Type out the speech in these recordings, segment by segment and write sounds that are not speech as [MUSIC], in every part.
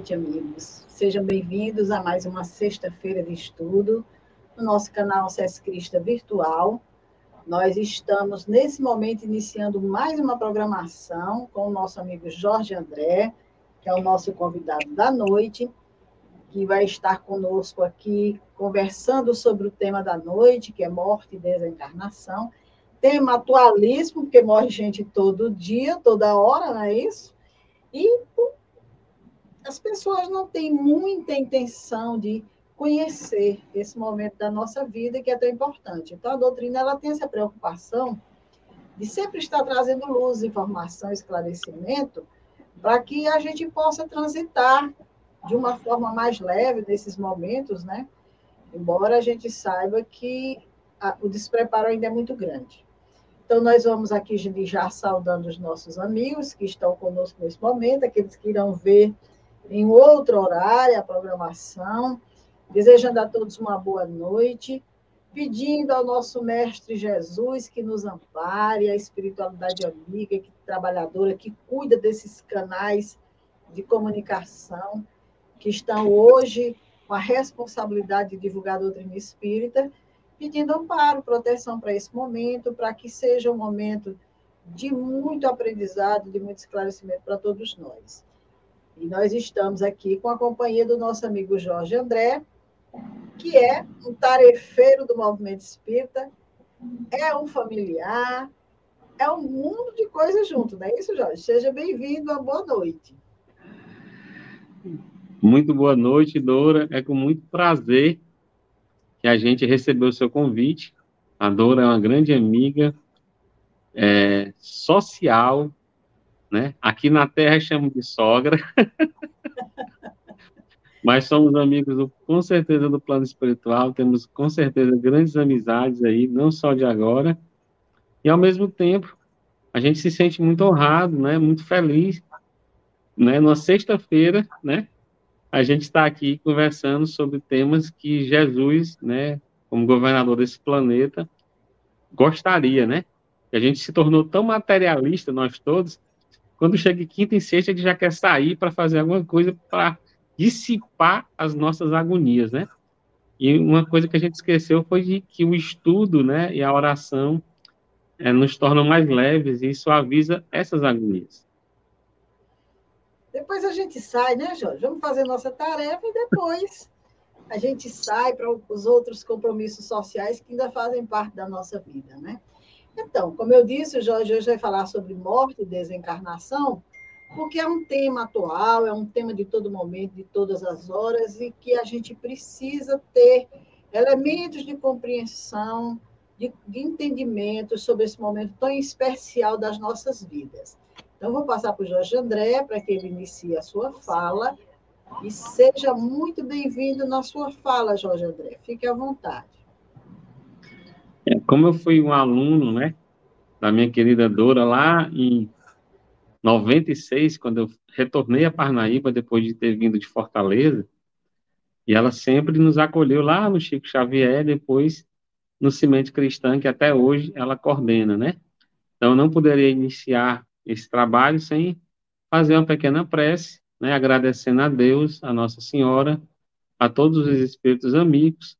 Noite, amigos. Sejam bem-vindos a mais uma sexta-feira de estudo no nosso canal SES Crista Virtual. Nós estamos, nesse momento, iniciando mais uma programação com o nosso amigo Jorge André, que é o nosso convidado da noite, que vai estar conosco aqui conversando sobre o tema da noite, que é morte e desencarnação. Tema atualíssimo, porque morre gente todo dia, toda hora, não é isso? E as pessoas não têm muita intenção de conhecer esse momento da nossa vida que é tão importante. Então, a doutrina ela tem essa preocupação de sempre estar trazendo luz, informação, esclarecimento, para que a gente possa transitar de uma forma mais leve nesses momentos, né? Embora a gente saiba que a, o despreparo ainda é muito grande. Então, nós vamos aqui já saudando os nossos amigos que estão conosco nesse momento, aqueles que irão ver em outro horário a programação, desejando a todos uma boa noite, pedindo ao nosso Mestre Jesus que nos ampare, a espiritualidade amiga, que, trabalhadora, que cuida desses canais de comunicação, que estão hoje com a responsabilidade de divulgar a doutrina espírita, pedindo amparo, proteção para esse momento, para que seja um momento de muito aprendizado, de muito esclarecimento para todos nós. E nós estamos aqui com a companhia do nosso amigo Jorge André, que é um tarefeiro do movimento espírita, é um familiar, é um mundo de coisas junto, não é isso, Jorge? Seja bem-vindo, uma boa noite. Muito boa noite, Dora. É com muito prazer que a gente recebeu o seu convite. A Dora é uma grande amiga é, social, né? Aqui na Terra chamo de sogra, [LAUGHS] mas somos amigos do, com certeza do plano espiritual, temos com certeza grandes amizades aí, não só de agora, e ao mesmo tempo a gente se sente muito honrado, né? Muito feliz, né? Numa sexta-feira, né? a gente está aqui conversando sobre temas que Jesus, né, como governador desse planeta, gostaria, né? A gente se tornou tão materialista, nós todos, quando chega quinta e sexta, gente já quer sair para fazer alguma coisa para dissipar as nossas agonias, né? E uma coisa que a gente esqueceu foi de que o estudo, né, e a oração é, nos tornam mais leves e suaviza essas agonias. Depois a gente sai, né, Jorge? Vamos fazer nossa tarefa e depois a gente sai para os outros compromissos sociais que ainda fazem parte da nossa vida, né? Então, como eu disse, o Jorge hoje vai falar sobre morte e desencarnação, porque é um tema atual, é um tema de todo momento, de todas as horas, e que a gente precisa ter elementos de compreensão, de, de entendimento sobre esse momento tão especial das nossas vidas. Então, vou passar para o Jorge André para que ele inicie a sua fala. E seja muito bem-vindo na sua fala, Jorge André. Fique à vontade. É, como eu fui um aluno, né, da minha querida Dora lá em 96, quando eu retornei a Parnaíba depois de ter vindo de Fortaleza, e ela sempre nos acolheu lá no Chico Xavier, depois no Cimento Cristã, que até hoje ela coordena, né? Então, eu não poderia iniciar esse trabalho sem fazer uma pequena prece, né, agradecendo a Deus, a Nossa Senhora, a todos os espíritos amigos,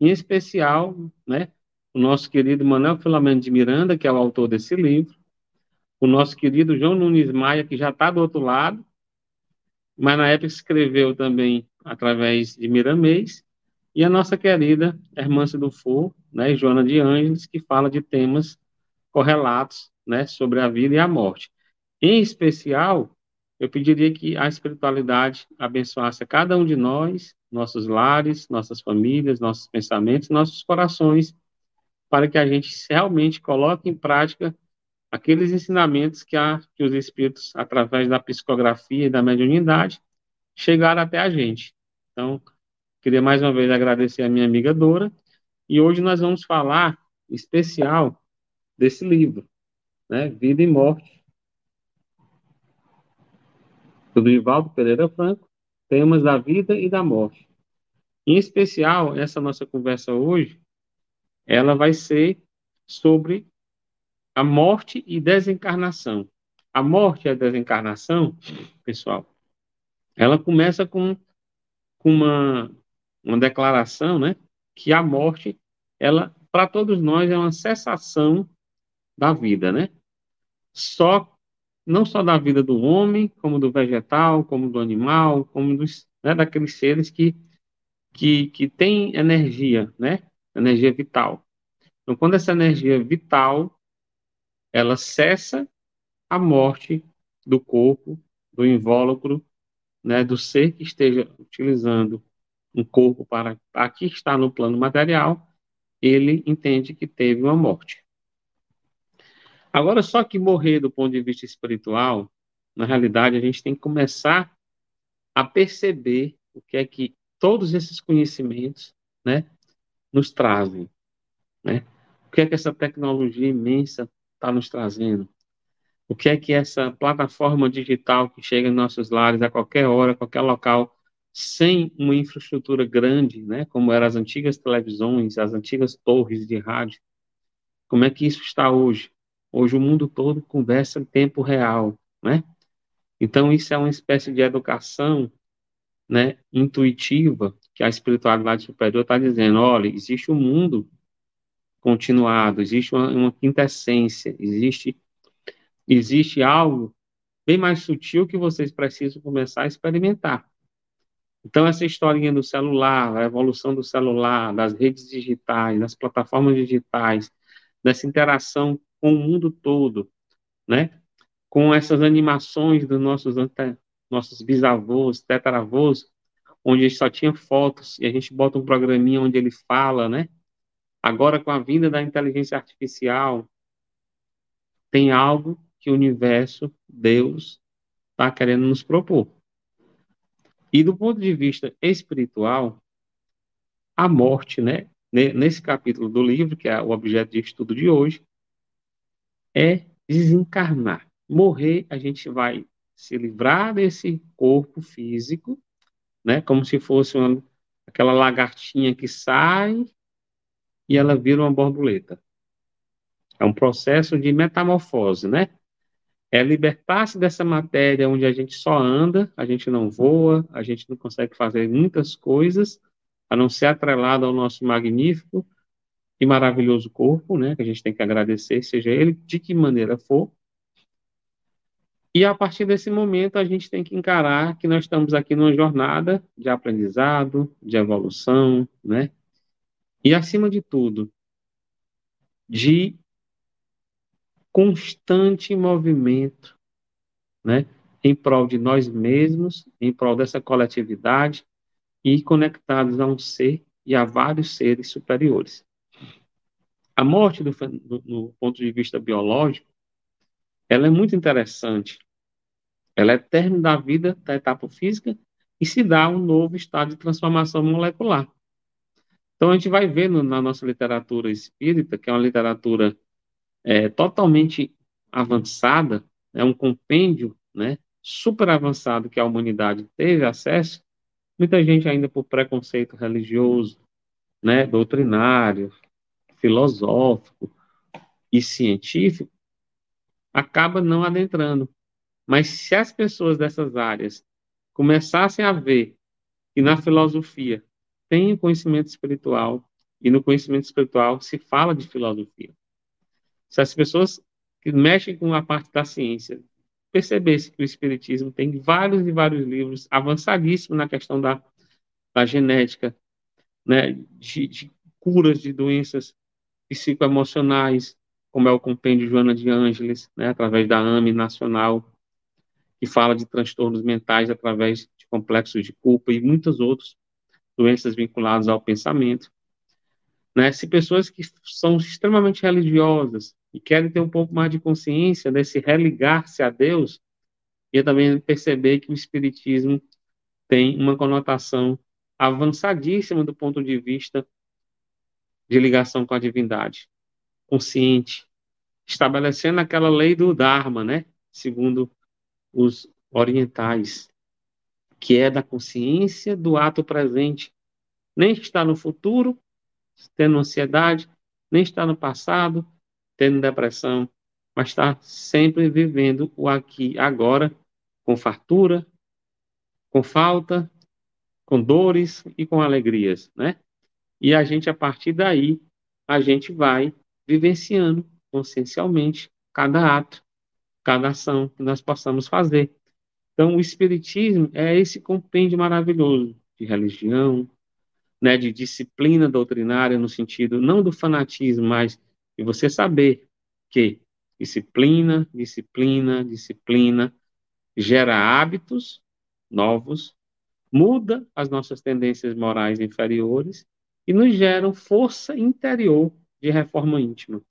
em especial, né, o nosso querido Manuel Filomeno de Miranda, que é o autor desse livro, o nosso querido João Nunes Maia, que já está do outro lado, mas na época escreveu também através de Miramês, e a nossa querida Hermância do For, né, Joana de Ângeles, que fala de temas correlatos né, sobre a vida e a morte. Em especial, eu pediria que a espiritualidade abençoasse a cada um de nós, nossos lares, nossas famílias, nossos pensamentos, nossos corações, para que a gente realmente coloque em prática aqueles ensinamentos que, a, que os espíritos, através da psicografia e da mediunidade, chegaram até a gente. Então, queria mais uma vez agradecer a minha amiga Dora, e hoje nós vamos falar especial desse livro, né, Vida e Morte, do Ivaldo Pereira Franco, temas da vida e da morte. Em especial, essa nossa conversa hoje, ela vai ser sobre a morte e desencarnação. A morte e a desencarnação, pessoal, ela começa com, com uma, uma declaração, né, que a morte, ela, para todos nós, é uma cessação da vida, né? Só, não só da vida do homem, como do vegetal, como do animal, como dos, né, daqueles seres que, que, que têm energia, né? Energia vital. Então, quando essa energia vital, ela cessa a morte do corpo, do invólucro, né, do ser que esteja utilizando um corpo para aqui está no plano material, ele entende que teve uma morte. Agora, só que morrer do ponto de vista espiritual, na realidade, a gente tem que começar a perceber o que é que todos esses conhecimentos, né, nos trazem, né? O que é que essa tecnologia imensa está nos trazendo? O que é que essa plataforma digital que chega em nossos lares a qualquer hora, a qualquer local, sem uma infraestrutura grande, né, como eram as antigas televisões, as antigas torres de rádio, como é que isso está hoje? Hoje o mundo todo conversa em tempo real, né? Então isso é uma espécie de educação, né, intuitiva que a espiritualidade superior está dizendo, olha, existe um mundo continuado, existe uma, uma quintessência, existe existe algo bem mais sutil que vocês precisam começar a experimentar. Então, essa historinha do celular, a evolução do celular, das redes digitais, das plataformas digitais, dessa interação com o mundo todo, né? Com essas animações dos nossos, nossos bisavôs, tetaravôs, onde a gente só tinha fotos e a gente bota um programinha onde ele fala, né? Agora, com a vinda da inteligência artificial, tem algo que o universo, Deus, está querendo nos propor. E do ponto de vista espiritual, a morte, né, nesse capítulo do livro, que é o objeto de estudo de hoje, é desencarnar. Morrer, a gente vai se livrar desse corpo físico, né, como se fosse uma, aquela lagartinha que sai e ela vira uma borboleta. É um processo de metamorfose, né? É libertar-se dessa matéria onde a gente só anda, a gente não voa, a gente não consegue fazer muitas coisas, a não ser atrelado ao nosso magnífico e maravilhoso corpo, né, que a gente tem que agradecer, seja ele de que maneira for. E a partir desse momento a gente tem que encarar que nós estamos aqui numa jornada de aprendizado, de evolução, né? E acima de tudo, de constante movimento, né, em prol de nós mesmos, em prol dessa coletividade e conectados a um ser e a vários seres superiores. A morte, do, do, do ponto de vista biológico, ela é muito interessante. Ela é término da vida da etapa física e se dá um novo estado de transformação molecular. Então, a gente vai ver na nossa literatura espírita, que é uma literatura é, totalmente avançada, é um compêndio né, super avançado que a humanidade teve acesso, muita gente ainda por preconceito religioso, né, doutrinário, filosófico e científico, acaba não adentrando. Mas se as pessoas dessas áreas começassem a ver que na filosofia tem o conhecimento espiritual e no conhecimento espiritual se fala de filosofia, se as pessoas que mexem com a parte da ciência percebessem que o Espiritismo tem vários e vários livros avançadíssimos na questão da, da genética, né, de, de curas de doenças psicoemocionais, como é o compêndio Joana de Ângeles, né, através da AME Nacional, que fala de transtornos mentais através de complexos de culpa e muitas outras doenças vinculadas ao pensamento. Né? Se pessoas que são extremamente religiosas, e querem ter um pouco mais de consciência desse religar-se a Deus, e também perceber que o Espiritismo tem uma conotação avançadíssima do ponto de vista de ligação com a divindade, consciente, estabelecendo aquela lei do Dharma, né? Segundo os orientais, que é da consciência do ato presente, nem está no futuro, tendo ansiedade, nem está no passado, tendo depressão, mas está sempre vivendo o aqui, agora, com fartura, com falta, com dores e com alegrias, né? E a gente, a partir daí, a gente vai vivenciando consciencialmente cada ato, cada ação que nós possamos fazer. Então, o Espiritismo é esse compêndio maravilhoso de religião, né, de disciplina doutrinária, no sentido não do fanatismo, mas de você saber que disciplina, disciplina, disciplina gera hábitos novos, muda as nossas tendências morais inferiores e nos gera força interior de reforma íntima.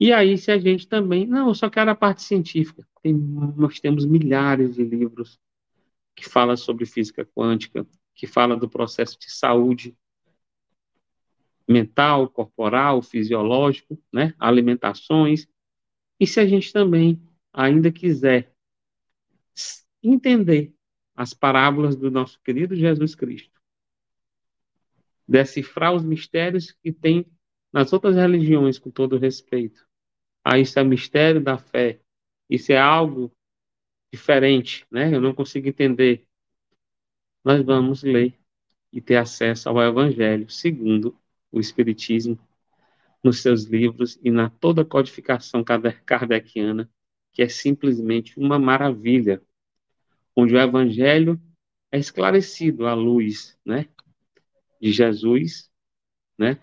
E aí, se a gente também. Não, eu só quero a parte científica. Tem, nós temos milhares de livros que falam sobre física quântica, que fala do processo de saúde mental, corporal, fisiológico, né? alimentações. E se a gente também ainda quiser entender as parábolas do nosso querido Jesus Cristo, decifrar os mistérios que tem nas outras religiões, com todo respeito, ah, isso é mistério da fé, isso é algo diferente, né? Eu não consigo entender. Nós vamos ler e ter acesso ao Evangelho segundo o Espiritismo nos seus livros e na toda a codificação kardeciana, que é simplesmente uma maravilha, onde o Evangelho é esclarecido à luz, né, de Jesus, né,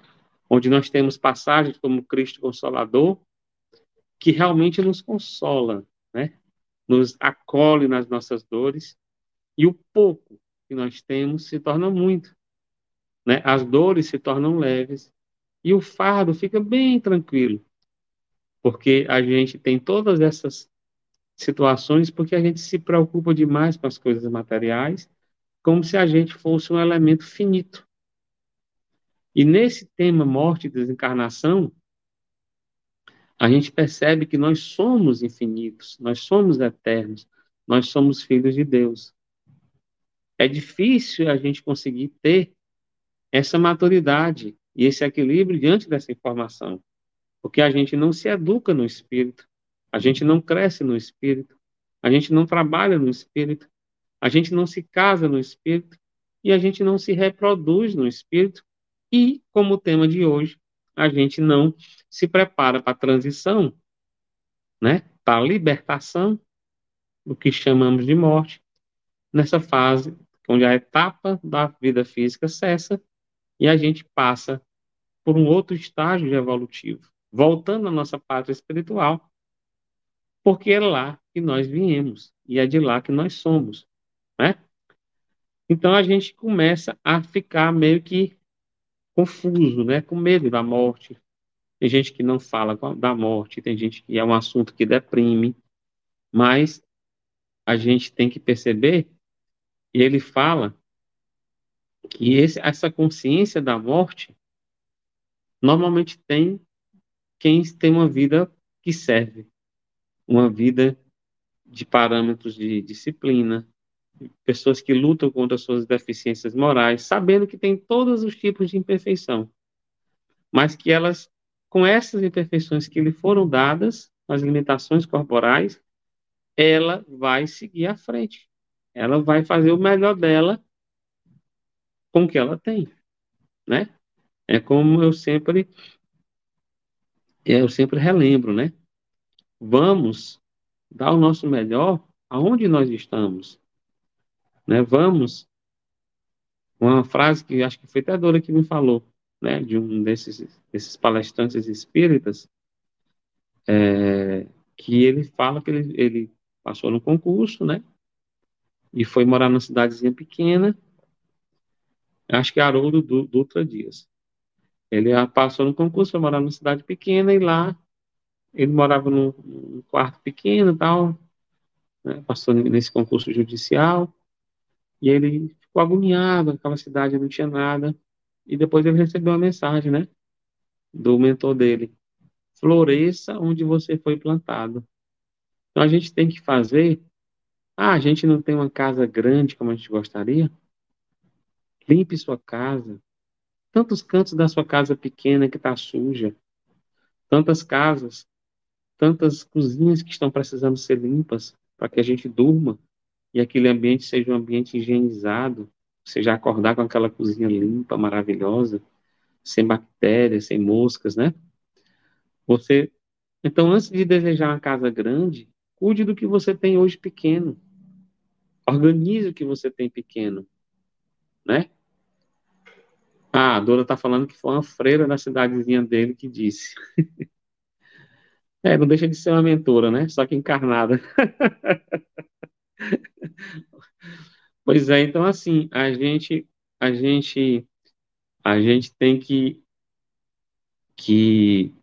onde nós temos passagens como Cristo Consolador, que realmente nos consola, né? nos acolhe nas nossas dores, e o pouco que nós temos se torna muito. Né? As dores se tornam leves, e o fardo fica bem tranquilo, porque a gente tem todas essas situações porque a gente se preocupa demais com as coisas materiais, como se a gente fosse um elemento finito. E nesse tema morte e desencarnação, a gente percebe que nós somos infinitos, nós somos eternos, nós somos filhos de Deus. É difícil a gente conseguir ter essa maturidade e esse equilíbrio diante dessa informação, porque a gente não se educa no espírito, a gente não cresce no espírito, a gente não trabalha no espírito, a gente não se casa no espírito e a gente não se reproduz no espírito. E, como tema de hoje, a gente não se prepara para a transição, né, para a libertação do que chamamos de morte, nessa fase onde a etapa da vida física cessa e a gente passa por um outro estágio evolutivo, voltando à nossa pátria espiritual, porque é lá que nós viemos e é de lá que nós somos, né? Então a gente começa a ficar meio que confuso, né, com medo da morte. Tem gente que não fala da morte, tem gente que é um assunto que deprime, mas a gente tem que perceber, e ele fala que esse, essa consciência da morte normalmente tem quem tem uma vida que serve, uma vida de parâmetros de disciplina, pessoas que lutam contra suas deficiências morais, sabendo que tem todos os tipos de imperfeição, mas que elas, com essas imperfeições que lhe foram dadas, as limitações corporais, ela vai seguir à frente. Ela vai fazer o melhor dela com o que ela tem, né? É como eu sempre eu sempre relembro, né? Vamos dar o nosso melhor aonde nós estamos. Né? Vamos, uma frase que acho que foi até a Dora que me falou, né? de um desses, desses palestrantes espíritas, é, que ele fala que ele, ele passou no concurso, né? E foi morar numa cidadezinha pequena, acho que é Haroldo Dutra Dias. Ele passou no concurso, foi morar numa cidade pequena e lá ele morava num, num quarto pequeno e tal, né? passou nesse concurso judicial. E ele ficou agoniado, aquela cidade não tinha nada. E depois ele recebeu uma mensagem, né? Do mentor dele. Floresça onde você foi plantado. Então a gente tem que fazer. Ah, a gente não tem uma casa grande como a gente gostaria? Limpe sua casa. Tantos cantos da sua casa pequena que está suja. Tantas casas, tantas cozinhas que estão precisando ser limpas para que a gente durma e aquele ambiente seja um ambiente higienizado, seja acordar com aquela cozinha limpa, maravilhosa, sem bactérias, sem moscas, né? Você, então, antes de desejar uma casa grande, cuide do que você tem hoje pequeno. Organize o que você tem pequeno, né? Ah, a Dora está falando que foi uma freira da cidadezinha dele que disse. [LAUGHS] é, não deixa de ser uma mentora, né? Só que encarnada. [LAUGHS] pois é, então assim, a gente, a gente, a gente tem que, que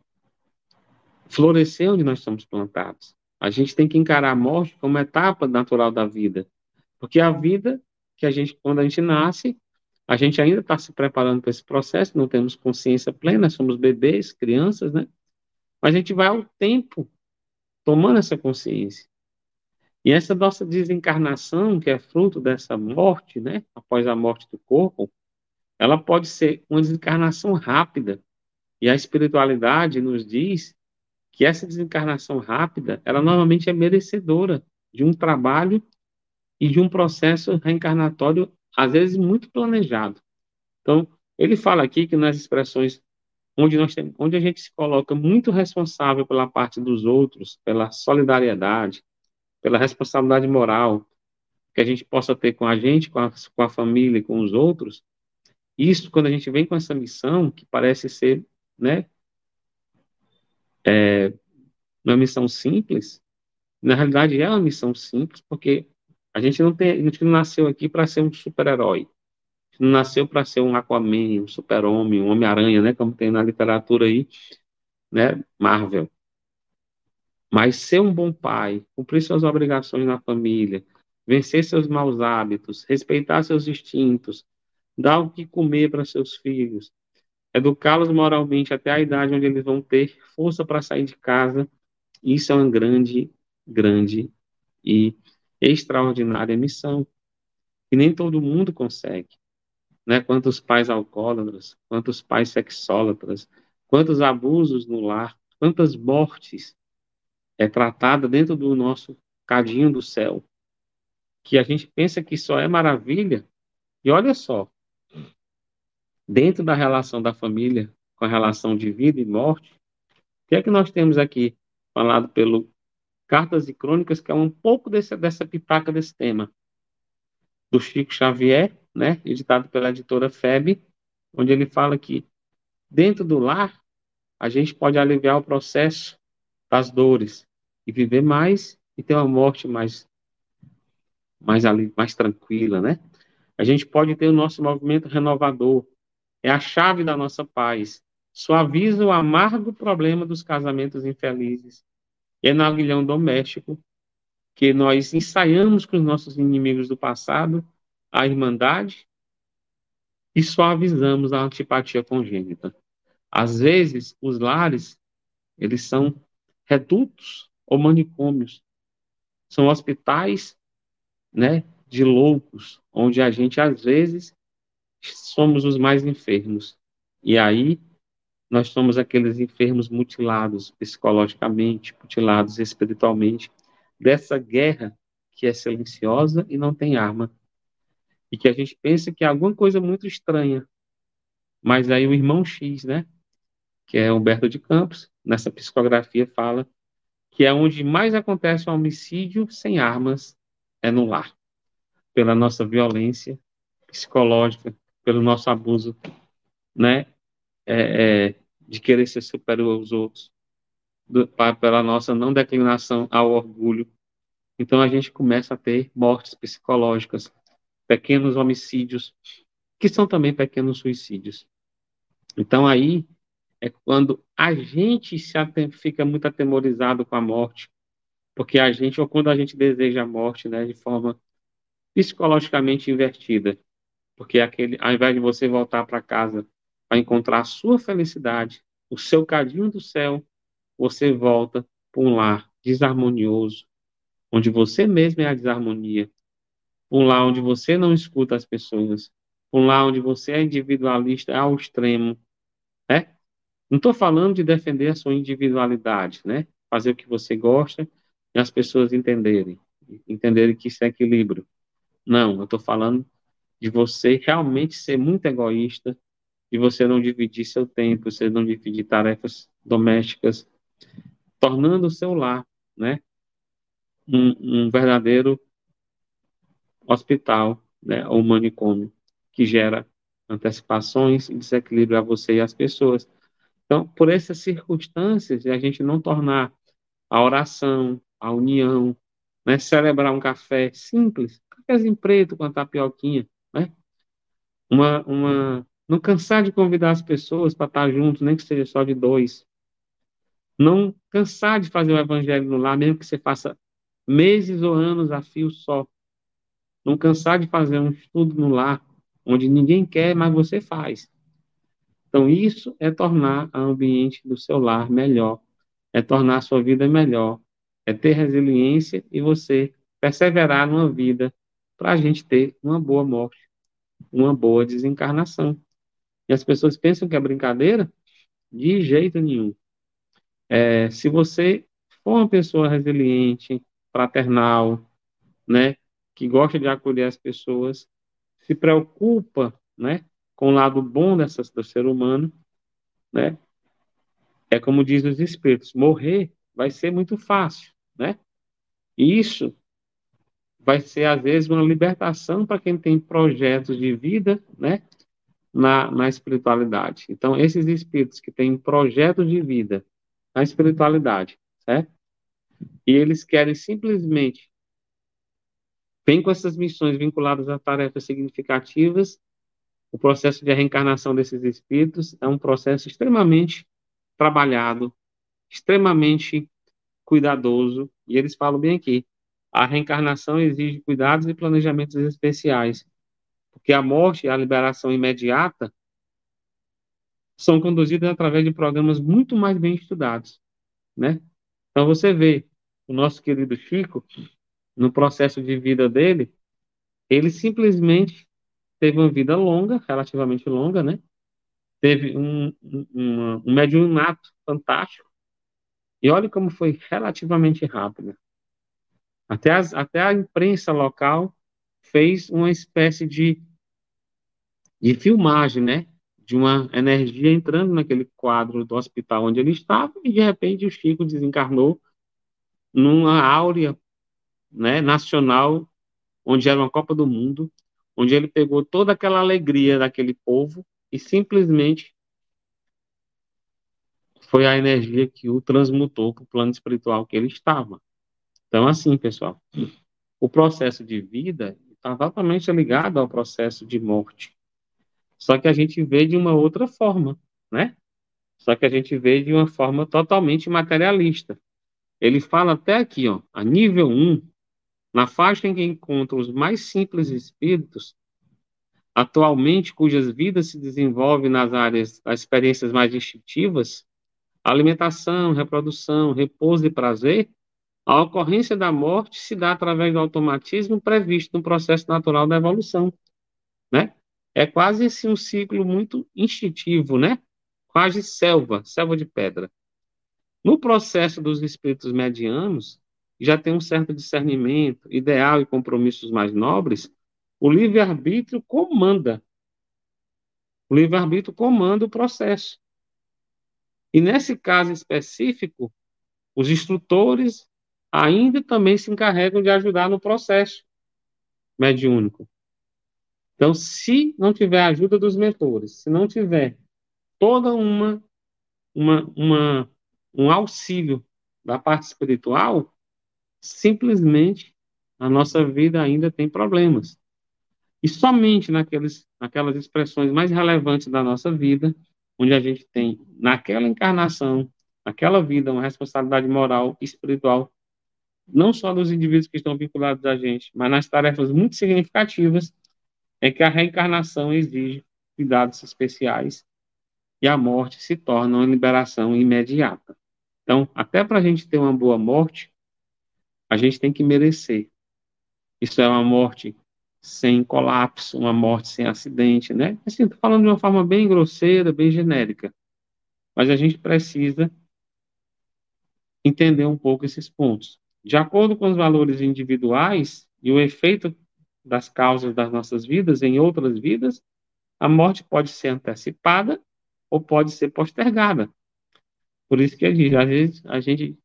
florescer onde nós somos plantados. A gente tem que encarar a morte como etapa natural da vida. Porque a vida que a gente, quando a gente nasce, a gente ainda está se preparando para esse processo, não temos consciência plena, somos bebês, crianças, né? Mas a gente vai ao tempo tomando essa consciência. E essa nossa desencarnação, que é fruto dessa morte, né? Após a morte do corpo, ela pode ser uma desencarnação rápida. E a espiritualidade nos diz que essa desencarnação rápida, ela normalmente é merecedora de um trabalho e de um processo reencarnatório, às vezes muito planejado. Então, ele fala aqui que nas expressões onde, nós temos, onde a gente se coloca muito responsável pela parte dos outros, pela solidariedade, pela responsabilidade moral que a gente possa ter com a gente, com a, com a família e com os outros, isso, quando a gente vem com essa missão, que parece ser, né, é, uma missão simples, na realidade é uma missão simples, porque a gente não tem, a gente não nasceu aqui para ser um super-herói. Não nasceu para ser um Aquaman, um super-homem, um Homem-Aranha, né, como tem na literatura aí, né, Marvel. Mas ser um bom pai, cumprir suas obrigações na família, vencer seus maus hábitos, respeitar seus instintos, dar o que comer para seus filhos, educá-los moralmente até a idade onde eles vão ter força para sair de casa. Isso é uma grande, grande e extraordinária missão, que nem todo mundo consegue. Né? Quantos pais alcoólatras, quantos pais sexólatras, quantos abusos no lar, quantas mortes é tratada dentro do nosso cadinho do céu, que a gente pensa que só é maravilha, e olha só, dentro da relação da família, com a relação de vida e morte, o que é que nós temos aqui falado pelo Cartas e Crônicas, que é um pouco desse, dessa pitaca desse tema, do Chico Xavier, né, editado pela editora FEB, onde ele fala que dentro do lar a gente pode aliviar o processo das dores e viver mais e ter uma morte mais mais ali, mais tranquila, né? A gente pode ter o nosso movimento renovador, é a chave da nossa paz. Suaviza o amargo problema dos casamentos infelizes. É no aguilhão doméstico que nós ensaiamos com os nossos inimigos do passado a irmandade e suavizamos a antipatia congênita. Às vezes, os lares, eles são redutos ou manicômios. São hospitais, né, de loucos, onde a gente às vezes somos os mais enfermos. E aí nós somos aqueles enfermos mutilados psicologicamente, mutilados espiritualmente, dessa guerra que é silenciosa e não tem arma. E que a gente pensa que é alguma coisa muito estranha. Mas aí o irmão X, né, que é Humberto de Campos, nessa psicografia fala que é onde mais acontece o homicídio sem armas é no lar, pela nossa violência psicológica, pelo nosso abuso, né, é, é, de querer ser superior aos outros, do, pela nossa não declinação ao orgulho. Então a gente começa a ter mortes psicológicas, pequenos homicídios, que são também pequenos suicídios. Então aí é quando a gente se fica muito atemorizado com a morte, porque a gente, ou quando a gente deseja a morte, né, de forma psicologicamente invertida, porque aquele, ao invés de você voltar para casa para encontrar a sua felicidade, o seu cadinho do céu, você volta para um lar desarmonioso, onde você mesmo é a desarmonia, um lar onde você não escuta as pessoas, um lar onde você é individualista ao extremo, né? Não estou falando de defender a sua individualidade, né? Fazer o que você gosta e as pessoas entenderem. entenderem que isso é equilíbrio. Não, eu estou falando de você realmente ser muito egoísta, de você não dividir seu tempo, você não dividir tarefas domésticas, tornando o seu lar, né, um, um verdadeiro hospital, né, ou manicômio, que gera antecipações e desequilíbrio a você e às pessoas. Então, por essas circunstâncias, a gente não tornar a oração, a união, né, celebrar um café simples, cafezinho preto com a tapioquinha, né? Uma, uma, não cansar de convidar as pessoas para estar juntos, nem que seja só de dois. Não cansar de fazer o evangelho no lar, mesmo que você faça meses ou anos a fio só. Não cansar de fazer um estudo no lar, onde ninguém quer, mas você faz. Então, isso é tornar o ambiente do seu lar melhor, é tornar a sua vida melhor, é ter resiliência e você perseverar numa vida para a gente ter uma boa morte, uma boa desencarnação. E as pessoas pensam que é brincadeira? De jeito nenhum. É, se você for uma pessoa resiliente, fraternal, né, que gosta de acolher as pessoas, se preocupa, né, com o lado bom dessas, do ser humano, né? É como diz os espíritos, morrer vai ser muito fácil, né? E isso vai ser às vezes uma libertação para quem tem projetos de vida, né? Na, na espiritualidade. Então, esses espíritos que têm projetos de vida na espiritualidade, certo? E eles querem simplesmente vem com essas missões vinculadas a tarefas significativas o processo de reencarnação desses espíritos é um processo extremamente trabalhado, extremamente cuidadoso, e eles falam bem aqui, a reencarnação exige cuidados e planejamentos especiais, porque a morte e a liberação imediata são conduzidas através de programas muito mais bem estudados, né? Então você vê o nosso querido Chico, no processo de vida dele, ele simplesmente teve uma vida longa, relativamente longa, né? Teve um, um, um mediunato fantástico. E olha como foi relativamente rápido. Até, as, até a imprensa local fez uma espécie de, de filmagem, né? De uma energia entrando naquele quadro do hospital onde ele estava, e de repente o Chico desencarnou numa áurea né, nacional, onde era uma Copa do Mundo, onde ele pegou toda aquela alegria daquele povo e simplesmente foi a energia que o transmutou para o plano espiritual que ele estava. Então, assim, pessoal, o processo de vida está totalmente ligado ao processo de morte. Só que a gente vê de uma outra forma, né? Só que a gente vê de uma forma totalmente materialista. Ele fala até aqui, ó, a nível 1, na faixa em que encontra os mais simples espíritos, atualmente cujas vidas se desenvolvem nas áreas das experiências mais instintivas, alimentação, reprodução, repouso e prazer, a ocorrência da morte se dá através do automatismo previsto no processo natural da evolução, né? É quase assim um ciclo muito instintivo, né? Quase selva, selva de pedra. No processo dos espíritos medianos, já tem um certo discernimento, ideal e compromissos mais nobres, o livre-arbítrio comanda. O livre-arbítrio comanda o processo. E nesse caso específico, os instrutores ainda também se encarregam de ajudar no processo mediúnico. Então, se não tiver a ajuda dos mentores, se não tiver toda uma, uma, uma um auxílio da parte espiritual, simplesmente a nossa vida ainda tem problemas. E somente naqueles, naquelas expressões mais relevantes da nossa vida, onde a gente tem, naquela encarnação, naquela vida, uma responsabilidade moral e espiritual, não só dos indivíduos que estão vinculados a gente, mas nas tarefas muito significativas, é que a reencarnação exige cuidados especiais e a morte se torna uma liberação imediata. Então, até para a gente ter uma boa morte, a gente tem que merecer. Isso é uma morte sem colapso, uma morte sem acidente, né? Assim, estou falando de uma forma bem grosseira, bem genérica. Mas a gente precisa entender um pouco esses pontos. De acordo com os valores individuais e o efeito das causas das nossas vidas em outras vidas, a morte pode ser antecipada ou pode ser postergada. Por isso que a gente, a gente,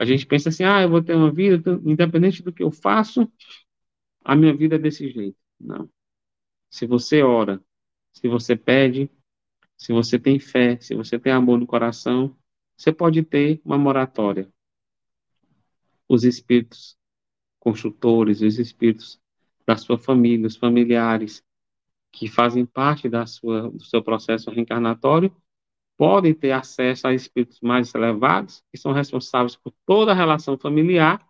a gente, pensa assim, ah, eu vou ter uma vida, independente do que eu faço, a minha vida é desse jeito. Não. Se você ora, se você pede, se você tem fé, se você tem amor no coração, você pode ter uma moratória. Os espíritos construtores, os espíritos da sua família, os familiares que fazem parte da sua, do seu processo reencarnatório, podem ter acesso a espíritos mais elevados, que são responsáveis por toda a relação familiar,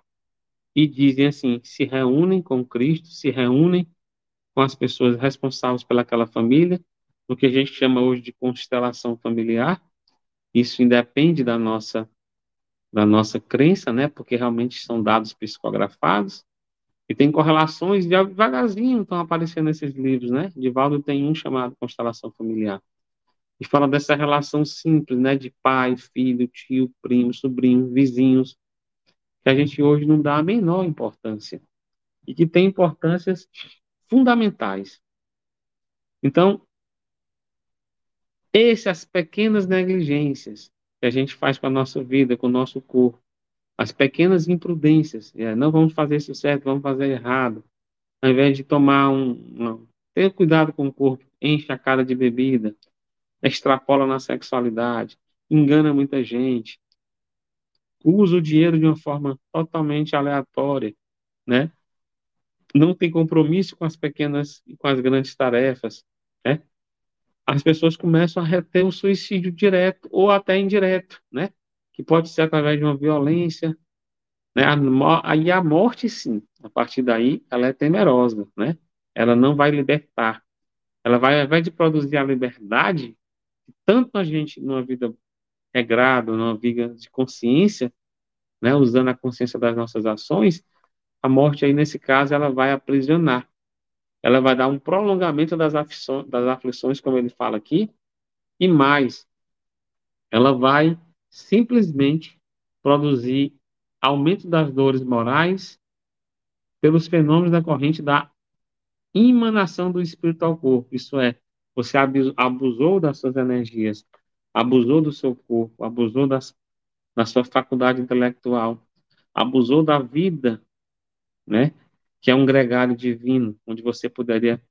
e dizem assim: se reúnem com Cristo, se reúnem com as pessoas responsáveis pelaquela família, no que a gente chama hoje de constelação familiar. Isso independe da nossa da nossa crença, né? Porque realmente são dados psicografados e tem correlações devagarzinho estão aparecendo nesses livros, né? Divaldo tem um chamado Constelação Familiar e fala dessa relação simples, né? De pai, filho, tio, primo, sobrinho, vizinhos, que a gente hoje não dá a menor importância e que tem importâncias fundamentais. Então, essas pequenas negligências que a gente faz com a nossa vida, com o nosso corpo, as pequenas imprudências, é, não vamos fazer isso certo, vamos fazer errado, ao invés de tomar um, um ter cuidado com o corpo, enche a cara de bebida, extrapola na sexualidade, engana muita gente, usa o dinheiro de uma forma totalmente aleatória, né? Não tem compromisso com as pequenas e com as grandes tarefas, né? As pessoas começam a reter o suicídio direto ou até indireto, né? Que pode ser através de uma violência, né? Aí a morte, sim, a partir daí, ela é temerosa, né? Ela não vai libertar. Ela vai, ao invés de produzir a liberdade, tanto a gente, numa vida regrado, numa vida de consciência, né, usando a consciência das nossas ações, a morte aí, nesse caso, ela vai aprisionar. Ela vai dar um prolongamento das aflições, das aflições como ele fala aqui, e mais, ela vai simplesmente produzir aumento das dores morais pelos fenômenos da corrente da emanação do espírito ao corpo. Isso é, você abusou das suas energias, abusou do seu corpo, abusou das, da sua faculdade intelectual, abusou da vida, né? Que é um gregário divino, onde você poderia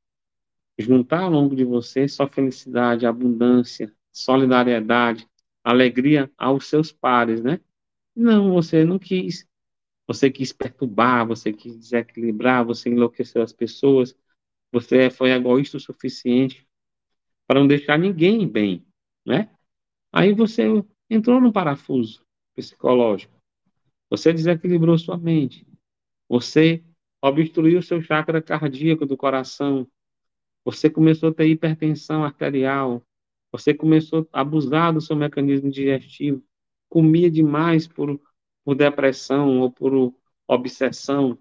juntar ao longo de você só felicidade, abundância, solidariedade, alegria aos seus pares, né? Não, você não quis. Você quis perturbar, você quis desequilibrar, você enlouqueceu as pessoas, você foi egoísta o suficiente para não deixar ninguém bem, né? Aí você entrou no parafuso psicológico. Você desequilibrou sua mente. Você obstruiu seu chakra cardíaco do coração. Você começou a ter hipertensão arterial. Você começou a abusar do seu mecanismo digestivo. Comia demais por, por depressão ou por obsessão.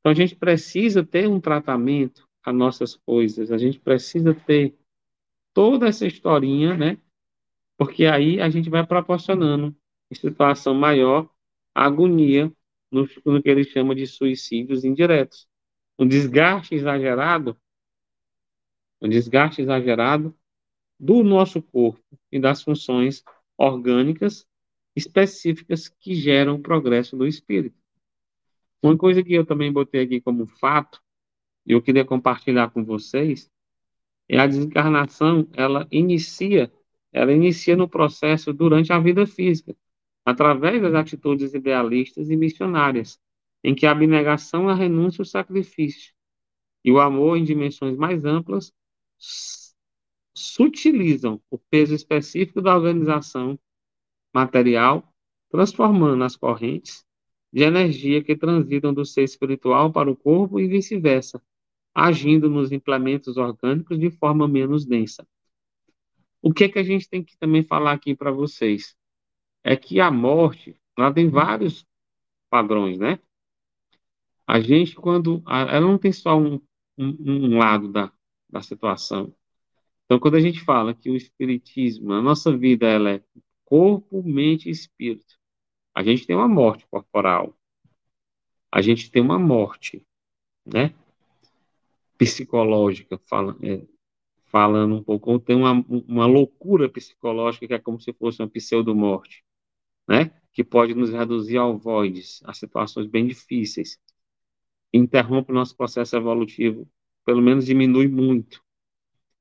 Então a gente precisa ter um tratamento a nossas coisas. A gente precisa ter toda essa historinha, né? Porque aí a gente vai proporcionando, em situação maior, agonia no, no que ele chama de suicídios indiretos. Um desgaste exagerado, um desgaste exagerado do nosso corpo e das funções orgânicas específicas que geram o progresso do espírito. Uma coisa que eu também botei aqui como fato, e eu queria compartilhar com vocês, é a desencarnação, ela inicia ela inicia no processo durante a vida física, através das atitudes idealistas e missionárias, em que a abnegação, a renúncia e o sacrifício. E o amor em dimensões mais amplas sutilizam o peso específico da organização material, transformando as correntes de energia que transitam do ser espiritual para o corpo e vice-versa, agindo nos implementos orgânicos de forma menos densa. O que é que a gente tem que também falar aqui para vocês? É que a morte, ela tem vários padrões, né? A gente, quando. Ela não tem só um, um, um lado da, da situação. Então, quando a gente fala que o espiritismo, a nossa vida, ela é corpo, mente e espírito. A gente tem uma morte corporal. a gente tem uma morte, né? Psicológica, fala, é, falando um pouco, ou tem uma, uma loucura psicológica que é como se fosse uma pseudo-morte, né? Que pode nos reduzir ao voides, a situações bem difíceis. Interrompe o nosso processo evolutivo, pelo menos diminui muito.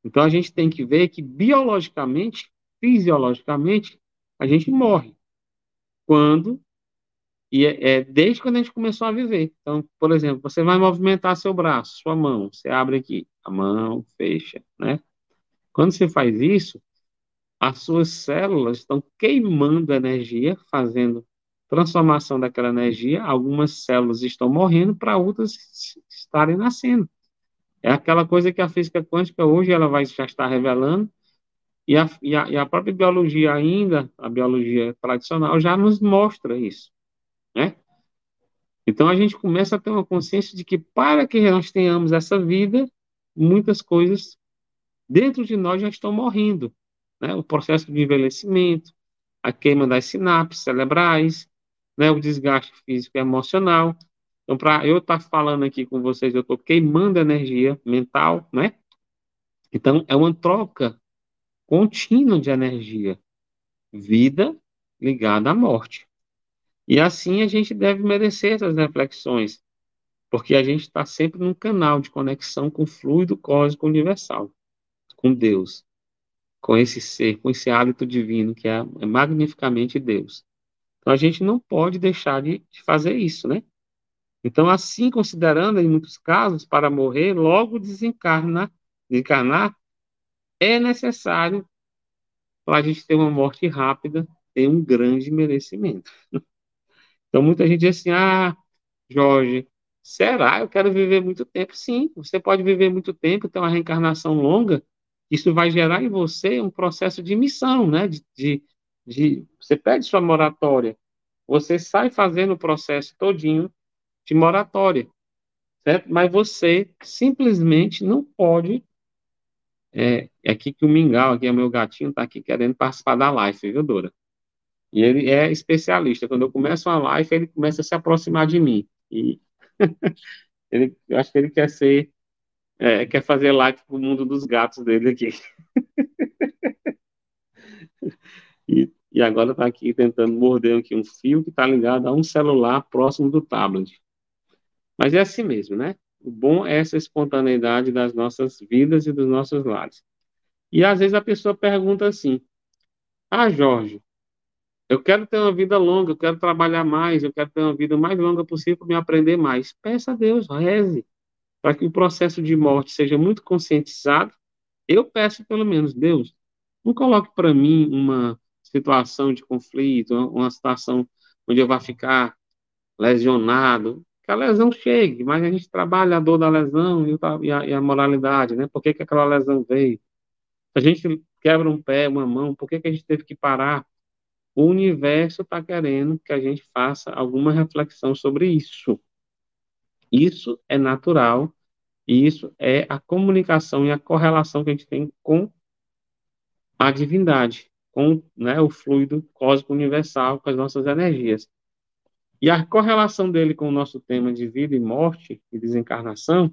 Então a gente tem que ver que biologicamente, fisiologicamente, a gente morre quando e é, é, desde quando a gente começou a viver. Então, por exemplo, você vai movimentar seu braço, sua mão, você abre aqui, a mão fecha, né? Quando você faz isso, as suas células estão queimando energia, fazendo transformação daquela energia. Algumas células estão morrendo para outras estarem nascendo. É aquela coisa que a física quântica hoje ela vai já estar revelando e a, e a, e a própria biologia ainda, a biologia tradicional já nos mostra isso né? Então a gente começa a ter uma consciência de que para que nós tenhamos essa vida, muitas coisas dentro de nós já estão morrendo, né? O processo de envelhecimento, a queima das sinapses cerebrais, né? O desgaste físico e emocional. Então, para eu estar tá falando aqui com vocês, eu estou queimando energia mental, né? Então, é uma troca contínua de energia. Vida ligada à morte. E assim a gente deve merecer essas reflexões, porque a gente está sempre num canal de conexão com o fluido cósmico universal, com Deus, com esse ser, com esse hábito divino que é, é magnificamente Deus. Então a gente não pode deixar de, de fazer isso, né? Então, assim, considerando em muitos casos, para morrer, logo desencarna, desencarnar, é necessário, para a gente ter uma morte rápida, ter um grande merecimento. [LAUGHS] Então, muita gente diz assim: ah, Jorge, será? Eu quero viver muito tempo. Sim, você pode viver muito tempo, ter uma reencarnação longa. Isso vai gerar em você um processo de missão, né? De, de, de você pede sua moratória, você sai fazendo o processo todinho de moratória, certo? Mas você simplesmente não pode. É, é aqui que o Mingau, aqui é meu gatinho, está aqui querendo participar da live, viu, Dora? E ele é especialista. Quando eu começo uma live, ele começa a se aproximar de mim. E [LAUGHS] ele, eu acho que ele quer ser, é, quer fazer live o mundo dos gatos dele aqui. [LAUGHS] e, e agora está aqui tentando morder aqui um fio que está ligado a um celular próximo do tablet. Mas é assim mesmo, né? O bom é essa espontaneidade das nossas vidas e dos nossos lares. E às vezes a pessoa pergunta assim: Ah, Jorge, eu quero ter uma vida longa, eu quero trabalhar mais, eu quero ter uma vida mais longa possível para me aprender mais. Peça a Deus, reze, para que o processo de morte seja muito conscientizado. Eu peço, pelo menos, Deus, não coloque para mim uma situação de conflito, uma situação onde eu vá ficar lesionado, que a lesão chegue, mas a gente trabalha a dor da lesão e a, e a moralidade, né? Por que, que aquela lesão veio? A gente quebra um pé, uma mão, por que, que a gente teve que parar? O universo está querendo que a gente faça alguma reflexão sobre isso. Isso é natural, e isso é a comunicação e a correlação que a gente tem com a divindade, com né, o fluido cósmico universal, com as nossas energias. E a correlação dele com o nosso tema de vida e morte e desencarnação,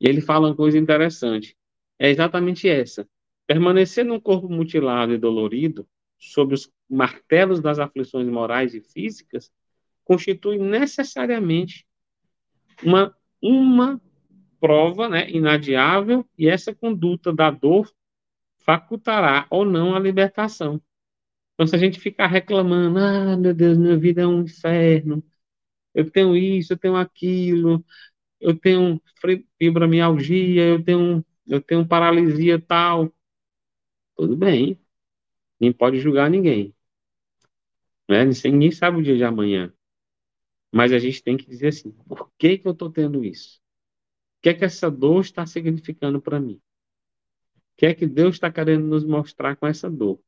ele fala uma coisa interessante, é exatamente essa. Permanecer num corpo mutilado e dolorido sob os martelos das aflições morais e físicas, constitui necessariamente uma, uma prova né, inadiável e essa conduta da dor facultará ou não a libertação. Então, se a gente ficar reclamando, ah, meu Deus, minha vida é um inferno, eu tenho isso, eu tenho aquilo, eu tenho fibromialgia, eu tenho, eu tenho paralisia tal, tudo bem, nem pode julgar ninguém. Né? Ninguém sabe o dia de amanhã. Mas a gente tem que dizer assim: por que, que eu estou tendo isso? O que é que essa dor está significando para mim? O que é que Deus está querendo nos mostrar com essa dor?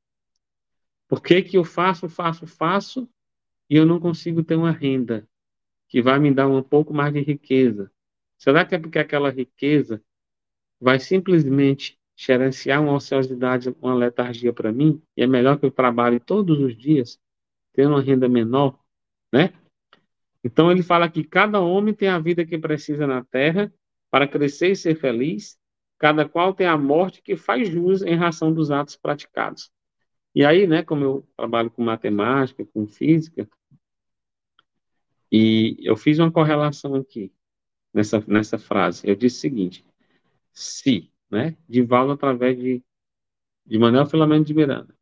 Por que, que eu faço, faço, faço e eu não consigo ter uma renda que vai me dar um pouco mais de riqueza? Será que é porque aquela riqueza vai simplesmente gerenciar uma ociosidade, uma letargia para mim, e é melhor que eu trabalhe todos os dias, tendo uma renda menor, né? Então ele fala que cada homem tem a vida que precisa na terra para crescer e ser feliz, cada qual tem a morte que faz jus em razão dos atos praticados. E aí, né, como eu trabalho com matemática, com física, e eu fiz uma correlação aqui nessa, nessa frase. Eu disse o seguinte: se, né, Divaldo através de, de Manuel Filamento de Miranda,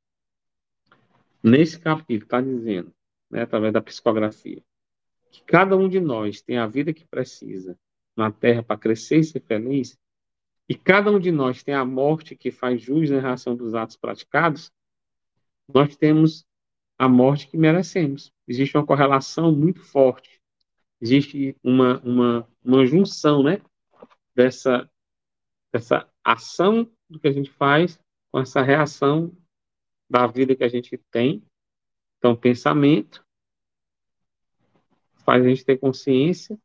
nesse capítulo está dizendo, né, através da psicografia, que cada um de nós tem a vida que precisa na Terra para crescer e ser feliz, e cada um de nós tem a morte que faz jus em relação dos atos praticados, nós temos a morte que merecemos. Existe uma correlação muito forte. Existe uma, uma, uma junção, né? Dessa, dessa ação do que a gente faz com essa reação da vida que a gente tem. Então, pensamento faz a gente ter consciência,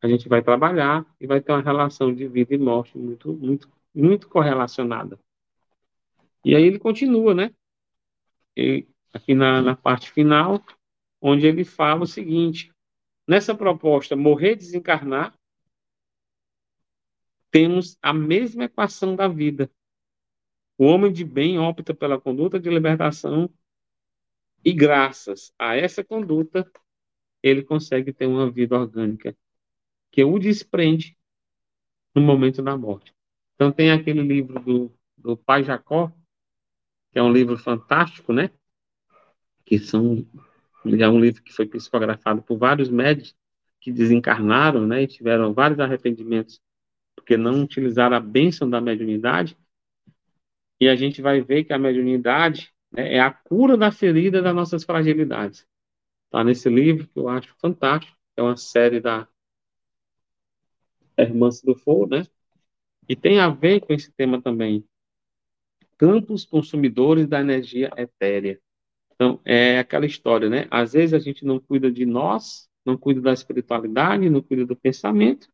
a gente vai trabalhar e vai ter uma relação de vida e morte muito, muito, muito correlacionada. E aí ele continua, né? E aqui na, na parte final, onde ele fala o seguinte: nessa proposta, morrer desencarnar, temos a mesma equação da vida. O homem de bem opta pela conduta de libertação e, graças a essa conduta, ele consegue ter uma vida orgânica que o desprende no momento da morte. Então, tem aquele livro do, do pai Jacó, que é um livro fantástico, né? que são é um livro que foi psicografado por vários médicos que desencarnaram, né, e tiveram vários arrependimentos porque não utilizaram a bênção da mediunidade. E a gente vai ver que a mediunidade né, é a cura da ferida das nossas fragilidades. Tá nesse livro que eu acho fantástico, é uma série da Irmã do Fogo, né? E tem a ver com esse tema também. Campos consumidores da energia etérea. Então, é aquela história, né? Às vezes a gente não cuida de nós, não cuida da espiritualidade, não cuida do pensamento,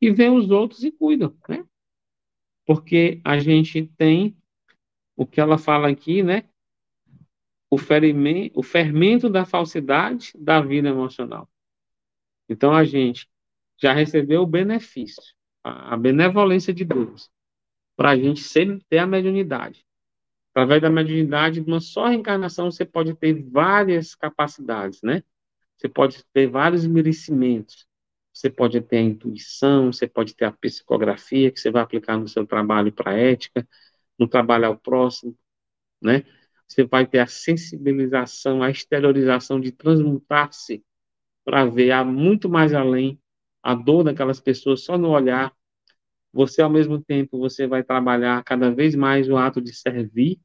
e vê os outros e cuidam, né? Porque a gente tem o que ela fala aqui, né? O, ferimento, o fermento da falsidade da vida emocional. Então a gente já recebeu o benefício, a, a benevolência de Deus, para a gente sempre ter a mediunidade. Através da mediunidade, de uma só reencarnação, você pode ter várias capacidades, né? Você pode ter vários merecimentos. Você pode ter a intuição, você pode ter a psicografia, que você vai aplicar no seu trabalho para ética, no trabalho ao próximo, né? Você vai ter a sensibilização, a exteriorização de transmutar-se para ver a muito mais além a dor daquelas pessoas só no olhar. Você, ao mesmo tempo, você vai trabalhar cada vez mais o ato de servir,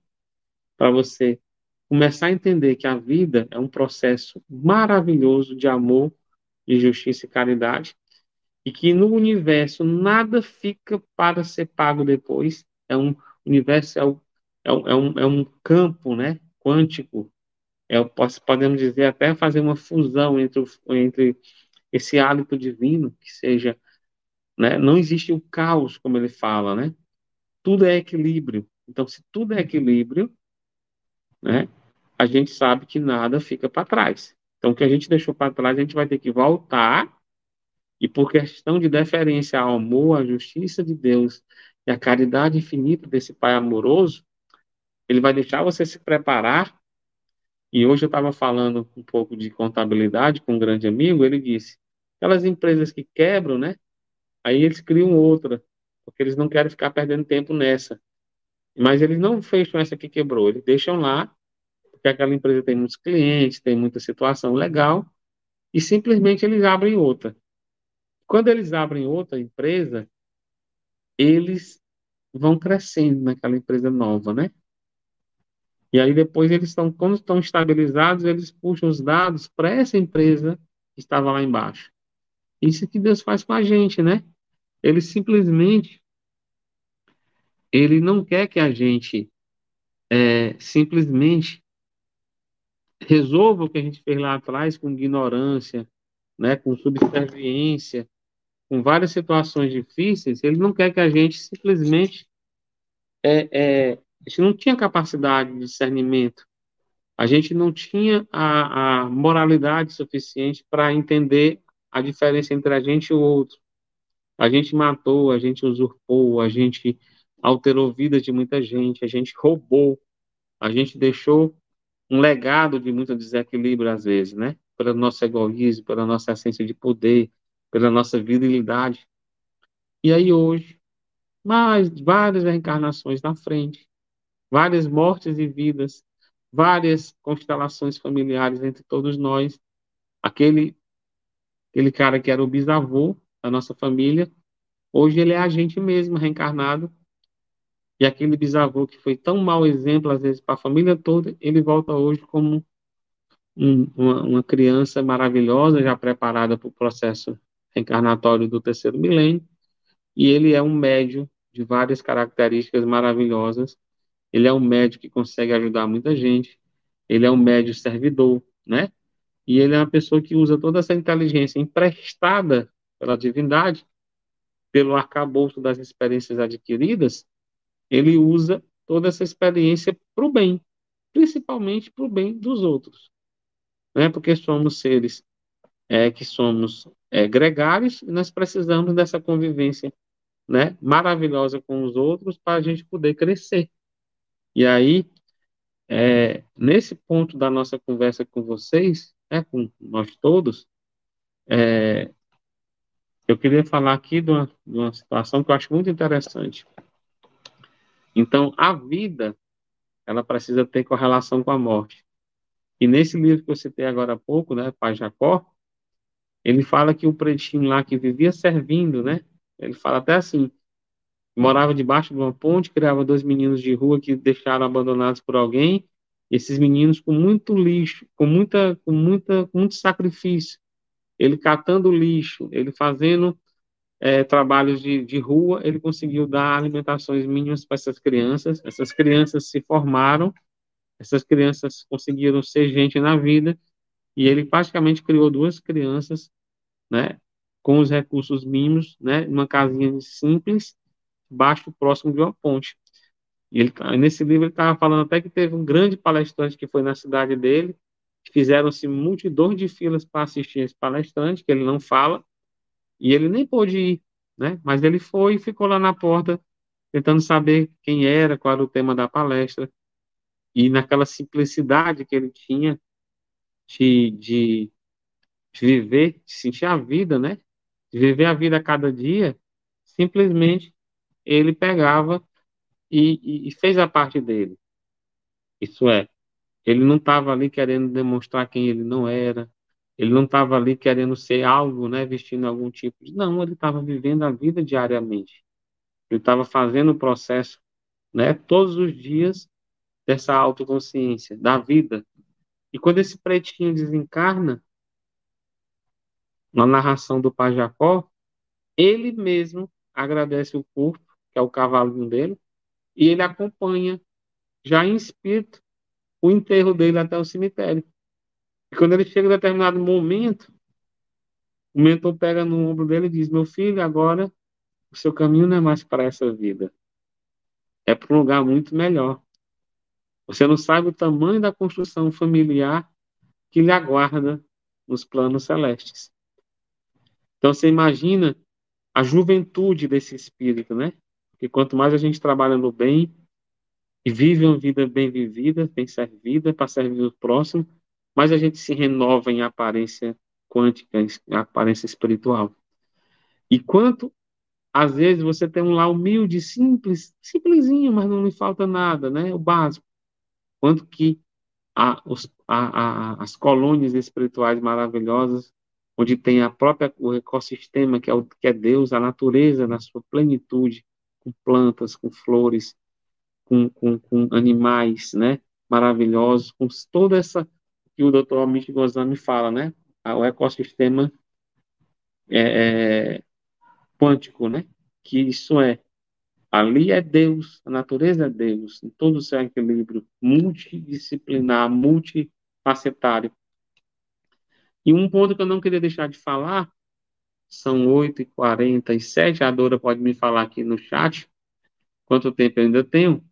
para você começar a entender que a vida é um processo maravilhoso de amor, de justiça e caridade, e que no universo nada fica para ser pago depois. É um universo é, um, é, um, é um é campo, né, quântico. É, podemos dizer até fazer uma fusão entre, entre esse hálito divino que seja, né, não existe o caos como ele fala, né? Tudo é equilíbrio. Então, se tudo é equilíbrio, né? A gente sabe que nada fica para trás. Então, o que a gente deixou para trás, a gente vai ter que voltar, e por questão de deferência ao amor, à justiça de Deus e à caridade infinita desse Pai amoroso, ele vai deixar você se preparar. E hoje eu estava falando um pouco de contabilidade com um grande amigo, ele disse: aquelas empresas que quebram, né? Aí eles criam outra, porque eles não querem ficar perdendo tempo nessa. Mas eles não fecham essa que quebrou, eles deixam lá, porque aquela empresa tem muitos clientes, tem muita situação legal, e simplesmente eles abrem outra. Quando eles abrem outra empresa, eles vão crescendo naquela empresa nova, né? E aí depois eles estão, quando estão estabilizados, eles puxam os dados para essa empresa que estava lá embaixo. Isso que Deus faz com a gente, né? Ele simplesmente ele não quer que a gente é, simplesmente resolva o que a gente fez lá atrás com ignorância, né, com subserviência, com várias situações difíceis. Ele não quer que a gente simplesmente é, é, a gente não tinha capacidade de discernimento a gente não tinha a, a moralidade suficiente para entender a diferença entre a gente e o outro. A gente matou, a gente usurpou, a gente alterou vida de muita gente, a gente roubou, a gente deixou um legado de muito desequilíbrio às vezes, né? Pelo nosso egoísmo, pela nossa essência de poder, pela nossa virilidade. E aí hoje, mais várias reencarnações na frente, várias mortes e vidas, várias constelações familiares entre todos nós. Aquele aquele cara que era o bisavô da nossa família, hoje ele é a gente mesmo reencarnado. E aquele bisavô que foi tão mau exemplo às vezes para a família toda, ele volta hoje como um, uma, uma criança maravilhosa, já preparada para o processo reencarnatório do terceiro milênio, e ele é um médium de várias características maravilhosas. Ele é um médium que consegue ajudar muita gente. Ele é um médium servidor, né? E ele é uma pessoa que usa toda essa inteligência emprestada pela divindade, pelo arcabouço das experiências adquiridas, ele usa toda essa experiência para o bem, principalmente para o bem dos outros. Né? Porque somos seres é, que somos é, gregários e nós precisamos dessa convivência né, maravilhosa com os outros para a gente poder crescer. E aí, é, nesse ponto da nossa conversa com vocês, né, com nós todos, é, eu queria falar aqui de uma, de uma situação que eu acho muito interessante. Então, a vida, ela precisa ter correlação com a morte. E nesse livro que eu citei agora há pouco, né, Pai Jacó, ele fala que o pretinho lá que vivia servindo, né, ele fala até assim, morava debaixo de uma ponte, criava dois meninos de rua que deixaram abandonados por alguém, esses meninos com muito lixo, com muita, com muita, com muito sacrifício, ele catando lixo, ele fazendo é, trabalhos de, de rua, ele conseguiu dar alimentações mínimas para essas crianças. Essas crianças se formaram, essas crianças conseguiram ser gente na vida, e ele praticamente criou duas crianças, né, com os recursos mínimos, né, numa casinha simples, baixo, próximo de uma ponte. E ele, tá, nesse livro ele estava falando até que teve um grande palestrante que foi na cidade dele, fizeram-se multidões de filas para assistir esse palestrante, que ele não fala, e ele nem pôde ir, né? Mas ele foi e ficou lá na porta, tentando saber quem era, qual era o tema da palestra, e naquela simplicidade que ele tinha de, de, de viver, de sentir a vida, né? De viver a vida a cada dia, simplesmente ele pegava e, e, fez a parte dele. Isso é, ele não estava ali querendo demonstrar quem ele não era, ele não estava ali querendo ser algo, né, vestindo algum tipo de. Não, ele estava vivendo a vida diariamente. Ele estava fazendo o processo, né, todos os dias dessa autoconsciência, da vida. E quando esse pretinho desencarna, na narração do Pai Jacó, ele mesmo agradece o corpo, que é o cavalinho dele, e ele acompanha, já em espírito, o enterro dele até o cemitério. E quando ele chega em determinado momento, o mentor pega no ombro dele e diz: Meu filho, agora o seu caminho não é mais para essa vida. É para um lugar muito melhor. Você não sabe o tamanho da construção familiar que lhe aguarda nos planos celestes. Então você imagina a juventude desse espírito, né? Porque quanto mais a gente trabalha no bem, e vive uma vida bem vivida, bem servida, para servir o próximo, mas a gente se renova em aparência quântica, em aparência espiritual. E quanto, às vezes, você tem um lá humilde, simples, simplesinho, mas não lhe falta nada, né? O básico. Quanto que a, os, a, a, as colônias espirituais maravilhosas, onde tem a própria, o ecossistema, que é, o, que é Deus, a natureza na sua plenitude, com plantas, com flores, com, com, com animais, né, maravilhosos, com toda essa que o Dr. Amit Gozani fala, né, o ecossistema é, é, quântico, né, que isso é ali é Deus, a natureza é Deus, em todo o seu equilíbrio multidisciplinar, multifacetário. E um ponto que eu não queria deixar de falar, são 8h47, a Dora pode me falar aqui no chat, quanto tempo eu ainda tenho,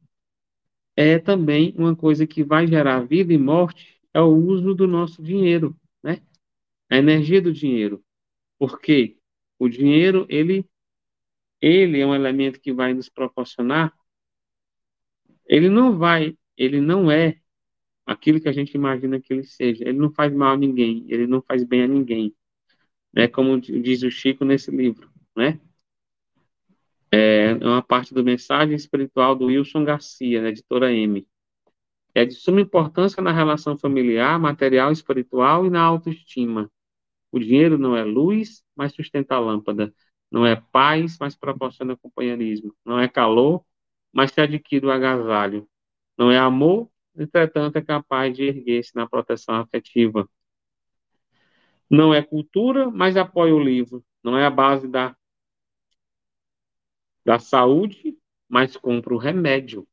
é também uma coisa que vai gerar vida e morte, é o uso do nosso dinheiro, né? A energia do dinheiro. Porque o dinheiro, ele, ele é um elemento que vai nos proporcionar, ele não vai, ele não é aquilo que a gente imagina que ele seja. Ele não faz mal a ninguém, ele não faz bem a ninguém. Né? Como diz o Chico nesse livro, né? É uma parte da mensagem espiritual do Wilson Garcia, editora M. É de suma importância na relação familiar, material, espiritual e na autoestima. O dinheiro não é luz, mas sustenta a lâmpada. Não é paz, mas proporciona companheirismo. Não é calor, mas se adquire o agasalho. Não é amor, entretanto é capaz de erguer-se na proteção afetiva. Não é cultura, mas apoia o livro. Não é a base da da saúde, mas compra o remédio.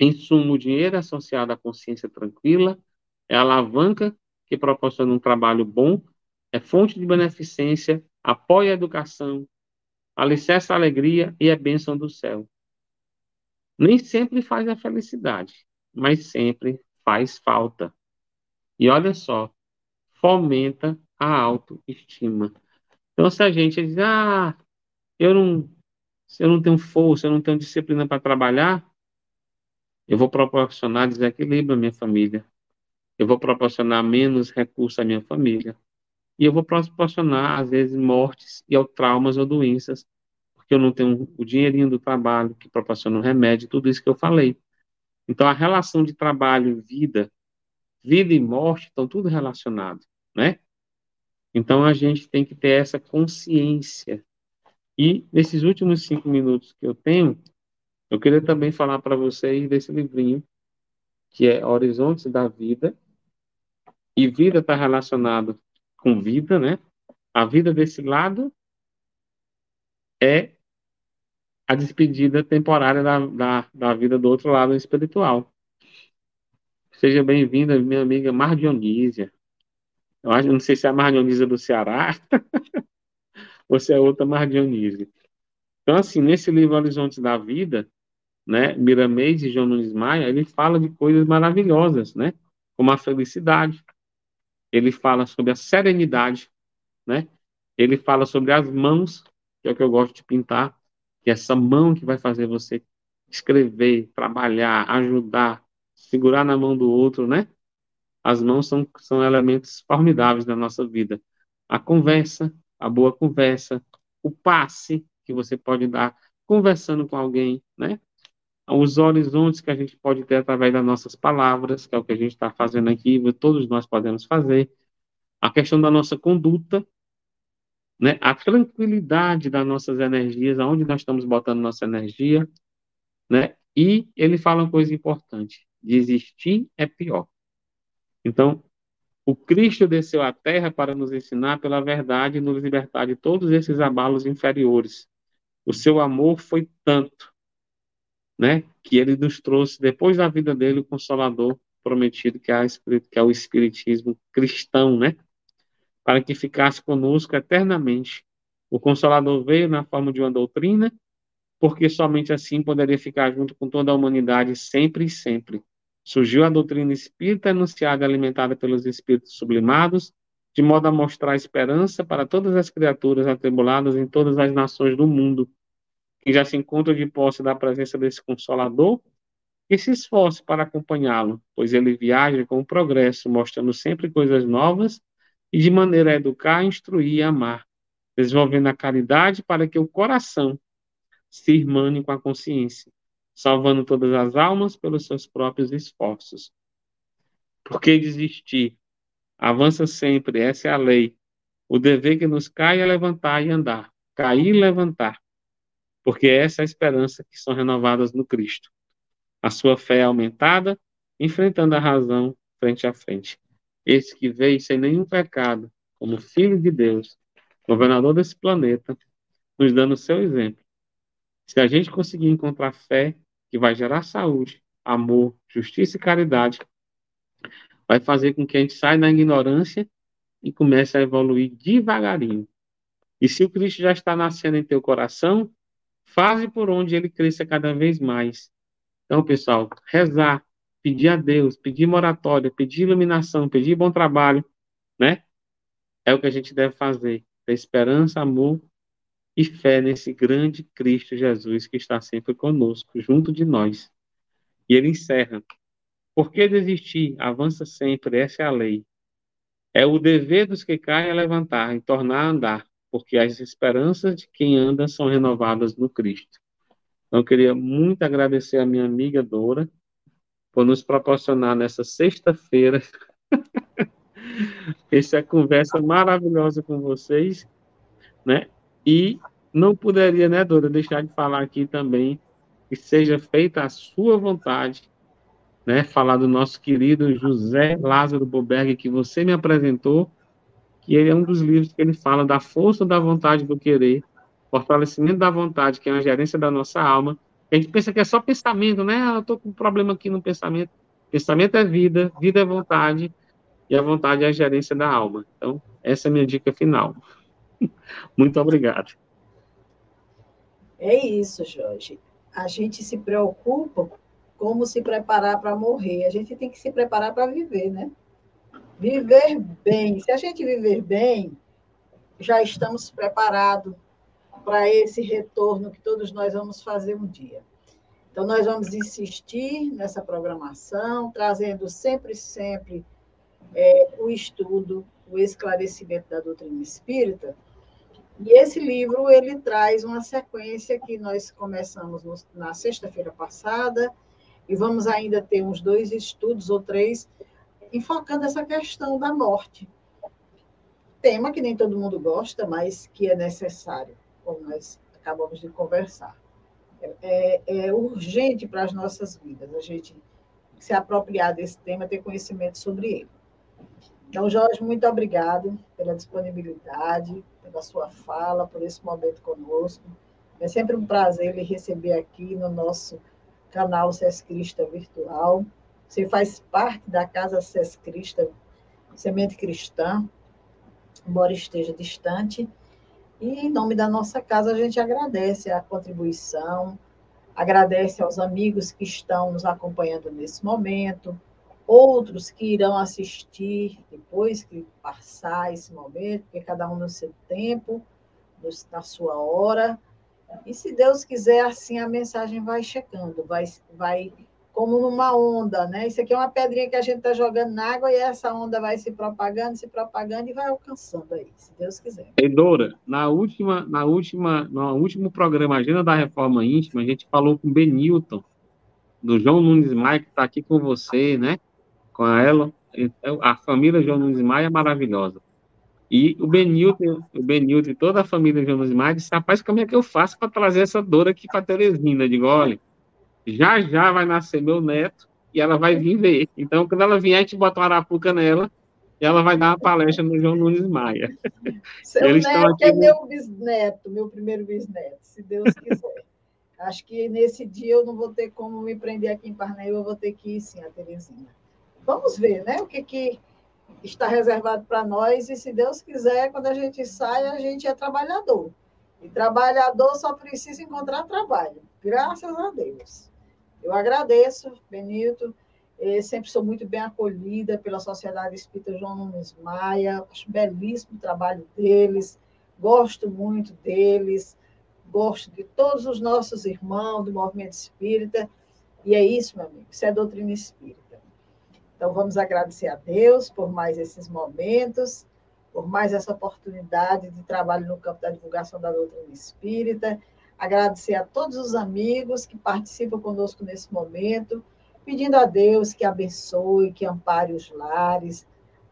Em suma, o dinheiro associado à consciência tranquila é a alavanca que proporciona um trabalho bom, é fonte de beneficência, apoia a educação, alicerça a alegria e é bênção do céu. Nem sempre faz a felicidade, mas sempre faz falta. E olha só, fomenta a autoestima. Então, se a gente diz, ah, eu não eu não tenho força, eu não tenho disciplina para trabalhar, eu vou proporcionar desequilíbrio à minha família. Eu vou proporcionar menos recursos à minha família. E eu vou proporcionar, às vezes, mortes e ou traumas ou doenças, porque eu não tenho o dinheirinho do trabalho que proporciona o remédio, tudo isso que eu falei. Então, a relação de trabalho, vida, vida e morte estão tudo relacionado, né? Então, a gente tem que ter essa consciência e nesses últimos cinco minutos que eu tenho, eu queria também falar para vocês desse livrinho, que é Horizontes da Vida. E vida está relacionado com vida, né? A vida desse lado é a despedida temporária da, da, da vida do outro lado espiritual. Seja bem-vinda, minha amiga Mar Dionísia. Eu acho, não sei se é a Mar Dionísia do Ceará [LAUGHS] você é outra Mar Dionísio. Então, assim, nesse livro Horizontes da Vida, né, Miramês e João Nunes Maia, ele fala de coisas maravilhosas, né, como a felicidade, ele fala sobre a serenidade, né, ele fala sobre as mãos, que é o que eu gosto de pintar, que é essa mão que vai fazer você escrever, trabalhar, ajudar, segurar na mão do outro, né? As mãos são, são elementos formidáveis da nossa vida. A conversa, a boa conversa, o passe que você pode dar conversando com alguém, né? Os horizontes que a gente pode ter através das nossas palavras, que é o que a gente está fazendo aqui, todos nós podemos fazer. A questão da nossa conduta, né? A tranquilidade das nossas energias, aonde nós estamos botando nossa energia, né? E ele fala uma coisa importante: desistir é pior. Então, o Cristo desceu à terra para nos ensinar pela verdade e nos libertar de todos esses abalos inferiores. O seu amor foi tanto, né, que ele nos trouxe, depois da vida dele, o Consolador prometido, que é, que é o Espiritismo cristão, né, para que ficasse conosco eternamente. O Consolador veio na forma de uma doutrina, porque somente assim poderia ficar junto com toda a humanidade sempre e sempre. Surgiu a doutrina espírita anunciada e alimentada pelos espíritos sublimados, de modo a mostrar esperança para todas as criaturas atribuladas em todas as nações do mundo, que já se encontram de posse da presença desse Consolador, e se esforce para acompanhá-lo, pois ele viaja com o progresso, mostrando sempre coisas novas e de maneira a educar, instruir e amar, desenvolvendo a caridade para que o coração se irmane com a consciência salvando todas as almas pelos seus próprios esforços. Por que desistir? Avança sempre, essa é a lei. O dever que nos cai é levantar e andar, cair e levantar, porque essa é a esperança que são renovadas no Cristo. A sua fé é aumentada, enfrentando a razão frente a frente. Esse que veio sem nenhum pecado, como Filho de Deus, governador desse planeta, nos dando o seu exemplo. Se a gente conseguir encontrar fé que vai gerar saúde, amor, justiça e caridade, vai fazer com que a gente saia da ignorância e comece a evoluir devagarinho. E se o Cristo já está nascendo em teu coração, faze por onde ele cresça cada vez mais. Então, pessoal, rezar, pedir a Deus, pedir moratória, pedir iluminação, pedir bom trabalho, né? É o que a gente deve fazer. Ter esperança, amor e fé nesse grande Cristo Jesus que está sempre conosco, junto de nós. E ele encerra: Por que desistir? Avança sempre, essa é a lei. É o dever dos que caem a levantar e tornar a andar, porque as esperanças de quem anda são renovadas no Cristo. Então, eu queria muito agradecer a minha amiga Dora por nos proporcionar nessa sexta-feira [LAUGHS] essa conversa maravilhosa com vocês, né? E não poderia, né, Dora, deixar de falar aqui também que seja feita a sua vontade, né? Falar do nosso querido José Lázaro Boberg, que você me apresentou, que ele é um dos livros que ele fala da força da vontade do querer, fortalecimento da vontade, que é a gerência da nossa alma. A gente pensa que é só pensamento, né? Ah, eu estou com um problema aqui no pensamento. Pensamento é vida, vida é vontade, e a vontade é a gerência da alma. Então, essa é a minha dica final. [LAUGHS] Muito obrigado. É isso, Jorge. A gente se preocupa como se preparar para morrer. A gente tem que se preparar para viver, né? Viver bem. Se a gente viver bem, já estamos preparados para esse retorno que todos nós vamos fazer um dia. Então, nós vamos insistir nessa programação, trazendo sempre, sempre é, o estudo, o esclarecimento da doutrina espírita, e esse livro ele traz uma sequência que nós começamos no, na sexta-feira passada e vamos ainda ter uns dois estudos ou três enfocando essa questão da morte. Tema que nem todo mundo gosta, mas que é necessário, como nós acabamos de conversar. É, é, urgente para as nossas vidas a gente se apropriar desse tema, ter conhecimento sobre ele. Então, Jorge, muito obrigado pela disponibilidade, pela sua fala, por esse momento conosco. É sempre um prazer lhe receber aqui no nosso canal Sescrista Virtual. Você faz parte da Casa Sescrista Semente Cristã, embora esteja distante. E, em nome da nossa casa, a gente agradece a contribuição, agradece aos amigos que estão nos acompanhando nesse momento, outros que irão assistir depois que passar esse momento, porque cada um no seu tempo, na sua hora. E se Deus quiser, assim a mensagem vai chegando, vai, vai como numa onda, né? Isso aqui é uma pedrinha que a gente está jogando na água e essa onda vai se propagando, se propagando e vai alcançando aí, se Deus quiser. Edora, na última, na última, no último programa Agenda da Reforma Íntima, a gente falou com o Benilton, do João Nunes Maia, que está aqui com você, né? com ela. Então, a família João Nunes Maia é maravilhosa. E o Benilton, o Benilton e toda a família João Nunes Maia disse, rapaz, como é que eu faço para trazer essa dor aqui para Teresina? Eu digo, olha, já já vai nascer meu neto e ela vai vir ver. Então, quando ela vier, a gente bota uma arapuca nela e ela vai dar uma palestra no João Nunes Maia. [LAUGHS] Seu Eles neto é meu bisneto, meu primeiro bisneto, se Deus quiser. [LAUGHS] Acho que nesse dia eu não vou ter como me prender aqui em Parnaíba, eu vou ter que ir sim a Teresina vamos ver né, o que, que está reservado para nós, e se Deus quiser, quando a gente sai, a gente é trabalhador. E trabalhador só precisa encontrar trabalho, graças a Deus. Eu agradeço, Benito, eu sempre sou muito bem acolhida pela Sociedade Espírita João Nunes Maia, acho belíssimo o trabalho deles, gosto muito deles, gosto de todos os nossos irmãos do movimento espírita, e é isso, meu amigo, isso é doutrina espírita. Então, vamos agradecer a Deus por mais esses momentos, por mais essa oportunidade de trabalho no campo da divulgação da doutrina espírita. Agradecer a todos os amigos que participam conosco nesse momento, pedindo a Deus que abençoe, que ampare os lares,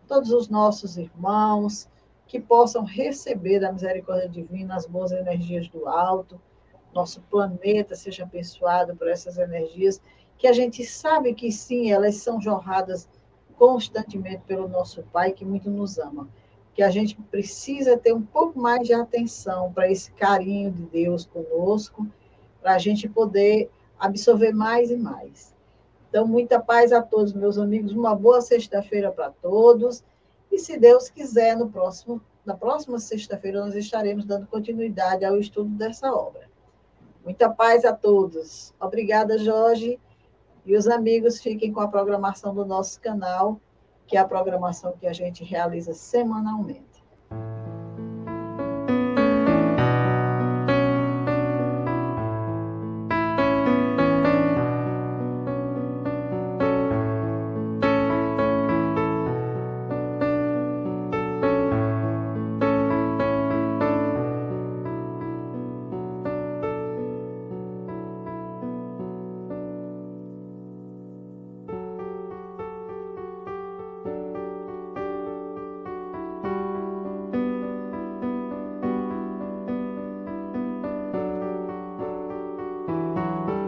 todos os nossos irmãos, que possam receber da misericórdia divina as boas energias do alto, nosso planeta seja abençoado por essas energias que a gente sabe que sim, elas são jorradas constantemente pelo nosso Pai, que muito nos ama. Que a gente precisa ter um pouco mais de atenção para esse carinho de Deus conosco, para a gente poder absorver mais e mais. Então, muita paz a todos, meus amigos, uma boa sexta-feira para todos. E se Deus quiser, no próximo, na próxima sexta-feira, nós estaremos dando continuidade ao estudo dessa obra. Muita paz a todos. Obrigada, Jorge E os amigos fiquem com a programação do nosso canal, que é a programação que a gente realiza semanalmente.